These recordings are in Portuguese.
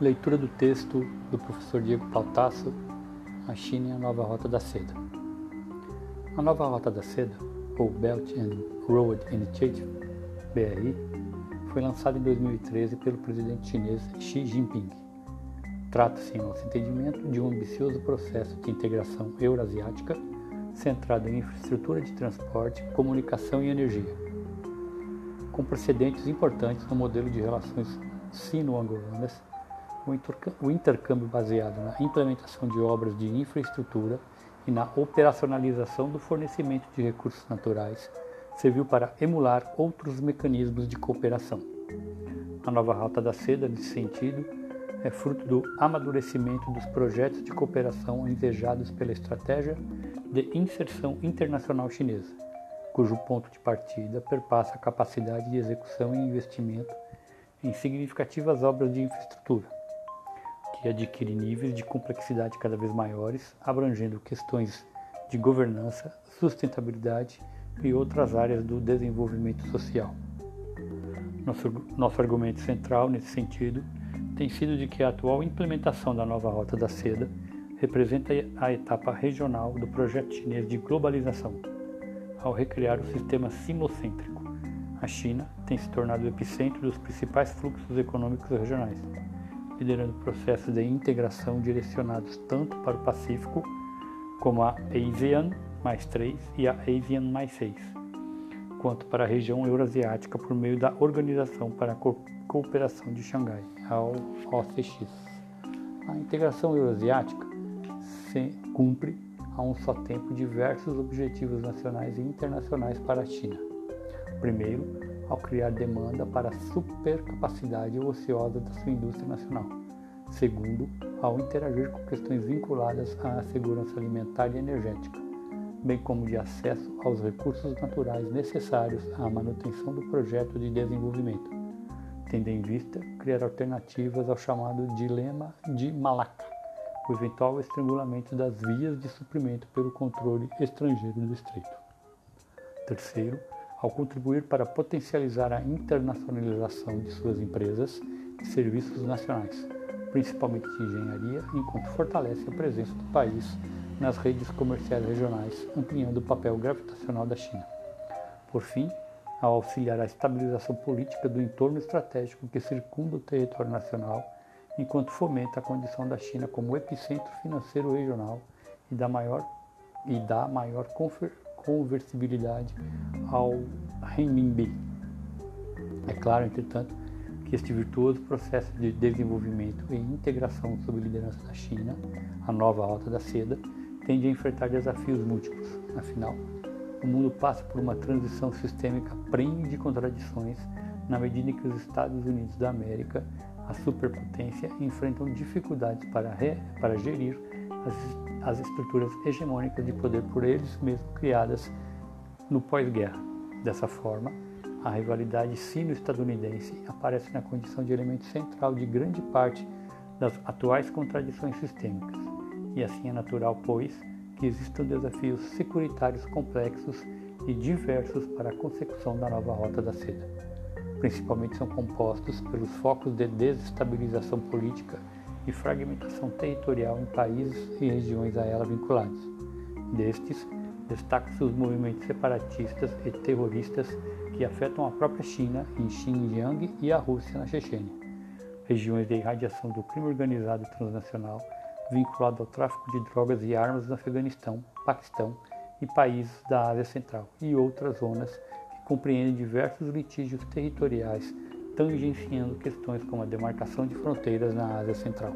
Leitura do texto do professor Diego Pautasso, A China e a Nova Rota da Seda. A Nova Rota da Seda, ou Belt and Road Initiative, BRI, foi lançada em 2013 pelo presidente chinês Xi Jinping. Trata-se, em nosso entendimento, de um ambicioso processo de integração eurasiática centrado em infraestrutura de transporte, comunicação e energia, com precedentes importantes no modelo de relações sino-angolanas o intercâmbio baseado na implementação de obras de infraestrutura e na operacionalização do fornecimento de recursos naturais serviu para emular outros mecanismos de cooperação. A nova Rota da Seda, nesse sentido, é fruto do amadurecimento dos projetos de cooperação ensejados pela Estratégia de Inserção Internacional Chinesa, cujo ponto de partida perpassa a capacidade de execução e investimento em significativas obras de infraestrutura que adquire níveis de complexidade cada vez maiores, abrangendo questões de governança, sustentabilidade e outras áreas do desenvolvimento social. Nosso, nosso argumento central nesse sentido tem sido de que a atual implementação da nova Rota da Seda representa a etapa regional do projeto chinês de globalização, ao recriar o sistema simocêntrico. A China tem se tornado o epicentro dos principais fluxos econômicos regionais liderando processos de integração direcionados tanto para o Pacífico, como a ASEAN mais 3 e a ASEAN mais 6, quanto para a região eurasiática por meio da Organização para a Cooperação de Xangai, a OCX. A integração eurasiática se cumpre a um só tempo diversos objetivos nacionais e internacionais para a China. Primeiro, ao criar demanda para a supercapacidade ociosa da sua indústria nacional. Segundo, ao interagir com questões vinculadas à segurança alimentar e energética, bem como de acesso aos recursos naturais necessários à manutenção do projeto de desenvolvimento, tendo em vista criar alternativas ao chamado dilema de Malaca, o eventual estrangulamento das vias de suprimento pelo controle estrangeiro do estreito. Terceiro, ao contribuir para potencializar a internacionalização de suas empresas e serviços nacionais, principalmente de engenharia, enquanto fortalece a presença do país nas redes comerciais regionais, ampliando o papel gravitacional da China. Por fim, ao auxiliar a estabilização política do entorno estratégico que circunda o território nacional, enquanto fomenta a condição da China como epicentro financeiro regional e da maior, e dá maior conversibilidade ao renminbi. É claro, entretanto, que este virtuoso processo de desenvolvimento e integração sob liderança da China, a nova alta da seda, tende a enfrentar desafios múltiplos. Afinal, o mundo passa por uma transição sistêmica prêmio de contradições na medida em que os Estados Unidos da América, a superpotência, enfrentam dificuldades para, re, para gerir as, as estruturas hegemônicas de poder por eles mesmos criadas no pós-guerra. Dessa forma, a rivalidade sino-estadunidense aparece na condição de elemento central de grande parte das atuais contradições sistêmicas. E assim é natural, pois, que existam desafios securitários complexos e diversos para a consecução da nova rota da seda. Principalmente são compostos pelos focos de desestabilização política e fragmentação territorial em países e regiões a ela vinculados. Destes, destacam-se os movimentos separatistas e terroristas que afetam a própria China em Xinjiang e a Rússia na Chechênia, regiões de irradiação do crime organizado transnacional vinculado ao tráfico de drogas e armas no Afeganistão, Paquistão e países da Ásia Central, e outras zonas que compreendem diversos litígios territoriais tangenciando questões como a demarcação de fronteiras na Ásia Central.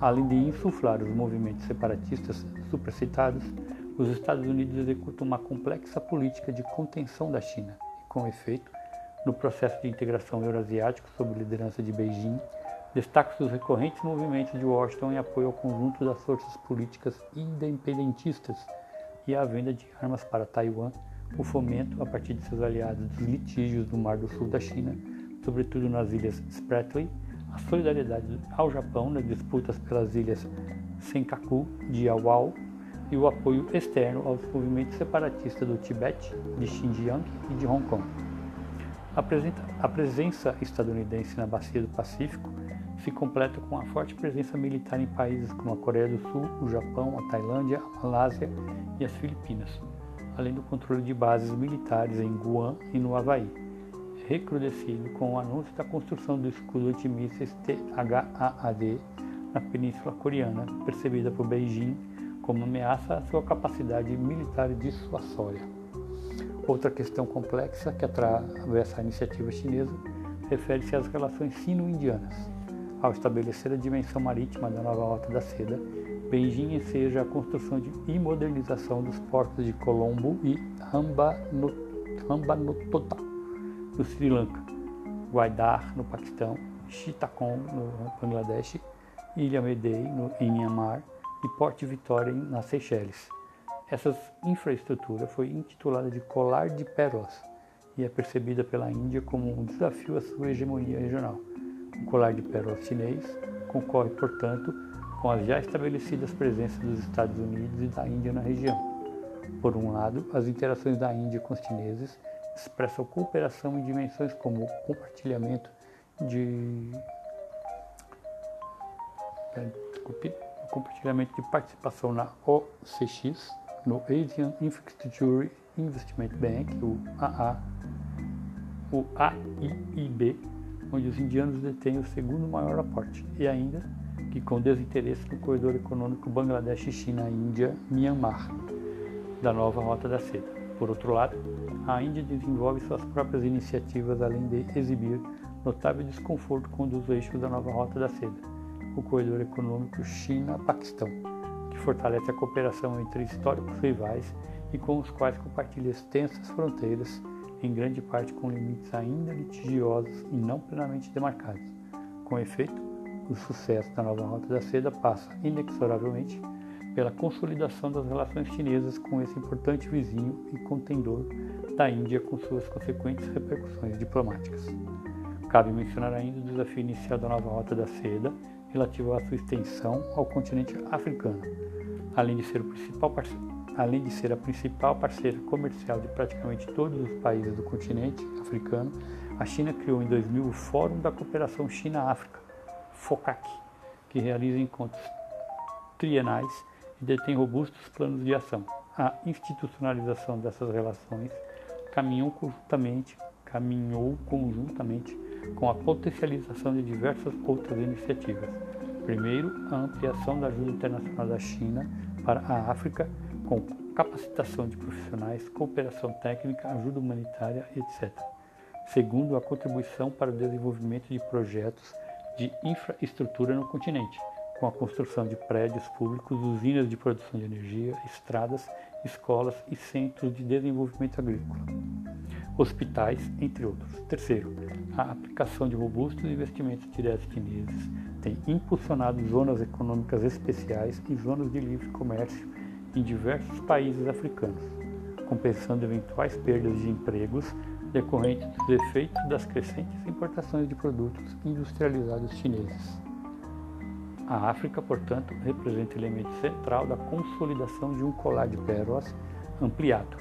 Além de insuflar os movimentos separatistas supracitados, os Estados Unidos executam uma complexa política de contenção da China e, com efeito, no processo de integração eurasiático sob liderança de Beijing, destaca-se os recorrentes movimentos de Washington em apoio ao conjunto das forças políticas independentistas e à venda de armas para Taiwan, o fomento, a partir de seus aliados, dos litígios do Mar do Sul da China sobretudo nas ilhas Spratly, a solidariedade ao Japão nas disputas pelas ilhas Senkaku, de Awao e o apoio externo aos movimentos separatistas do Tibete, de Xinjiang e de Hong Kong. A, presença estadunidense na bacia do Pacífico se completa com a forte presença militar em países como a Coreia do Sul, o Japão, a Tailândia, a Malásia e as Filipinas, além do controle de bases militares em Guam e no Havaí, recrudescido com o anúncio da construção do escudo antimísseis THAAD na Península Coreana, percebida por Beijing como ameaça à sua capacidade militar dissuasória. Outra questão complexa que atravessa a iniciativa chinesa refere-se às relações sino-indianas. Ao estabelecer a dimensão marítima da nova Rota da Seda, Beijing enseja a construção de, e modernização dos portos de Colombo e Hambantota, no Sri Lanka, Guaidar, no Paquistão, Chittagong, no Bangladesh, Ilha Medei, no, em Myanmar, e Porto Vitória, nas Seychelles. Essa infraestrutura foi intitulada de Colar de Pérolas e é percebida pela Índia como um desafio à sua hegemonia regional. O colar de pérolas chinês concorre, portanto, com as já estabelecidas presenças dos Estados Unidos e da Índia na região. Por um lado, as interações da Índia com os chineses expressam cooperação em dimensões como compartilhamento de compartilhamento de participação na OCX, no Asian Infrastructure Investment Bank, o AA, o AIIB, onde os indianos detêm o segundo maior aporte, e ainda que com desinteresse no corredor econômico Bangladesh-China-Índia-Myanmar, da nova Rota da Seda. Por outro lado, a Índia desenvolve suas próprias iniciativas além de exibir notável desconforto com um dos eixos da nova Rota da Seda o corredor econômico China-Paquistão, que fortalece a cooperação entre históricos rivais e com os quais compartilha extensas fronteiras, em grande parte com limites ainda litigiosos e não plenamente demarcados. Com efeito, o sucesso da nova Rota da Seda passa, inexoravelmente, pela consolidação das relações chinesas com esse importante vizinho e contendor da Índia, com suas consequentes repercussões diplomáticas. Cabe mencionar ainda o desafio inicial da nova Rota da Seda relativo à sua extensão ao continente africano, além de ser, o principal além de ser a principal parceira comercial de praticamente todos os países do continente africano, a China criou em 2000 o Fórum da Cooperação China-África, FOCAC, que realiza encontros trienais e detém robustos planos de ação. A institucionalização dessas relações caminhou conjuntamente, caminhou conjuntamente com a potencialização de diversas outras iniciativas. Primeiro, a ampliação da ajuda internacional da China para a África, com capacitação de profissionais, cooperação técnica, ajuda humanitária, etc. Segundo, a contribuição para o desenvolvimento de projetos de infraestrutura no continente, com a construção de prédios públicos, usinas de produção de energia, estradas, escolas e centros de desenvolvimento agrícola hospitais, entre outros. Terceiro, a aplicação de robustos investimentos diretos chineses tem impulsionado zonas econômicas especiais e zonas de livre comércio em diversos países africanos, compensando eventuais perdas de empregos decorrentes dos efeitos das crescentes importações de produtos industrializados chineses. A África, portanto, representa elemento central da consolidação de um colar de pérolas ampliado,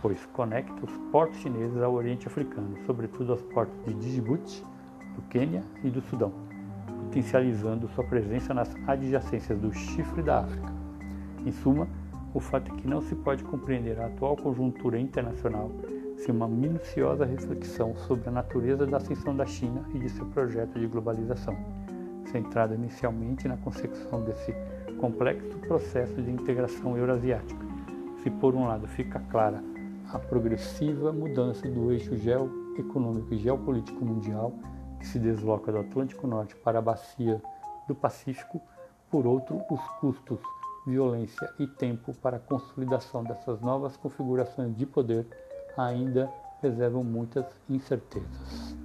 pois conecta os portos chineses ao Oriente Africano, sobretudo aos portos de Djibouti, do Quênia e do Sudão, potencializando sua presença nas adjacências do chifre da África. Em suma, o fato é que não se pode compreender a atual conjuntura internacional sem uma minuciosa reflexão sobre a natureza da ascensão da China e de seu projeto de globalização, centrado inicialmente na consecução desse complexo processo de integração eurasiática. Se por um lado fica clara a progressiva mudança do eixo geoeconômico e geopolítico mundial, que se desloca do Atlântico Norte para a bacia do Pacífico, por outro, os custos, violência e tempo para a consolidação dessas novas configurações de poder ainda reservam muitas incertezas.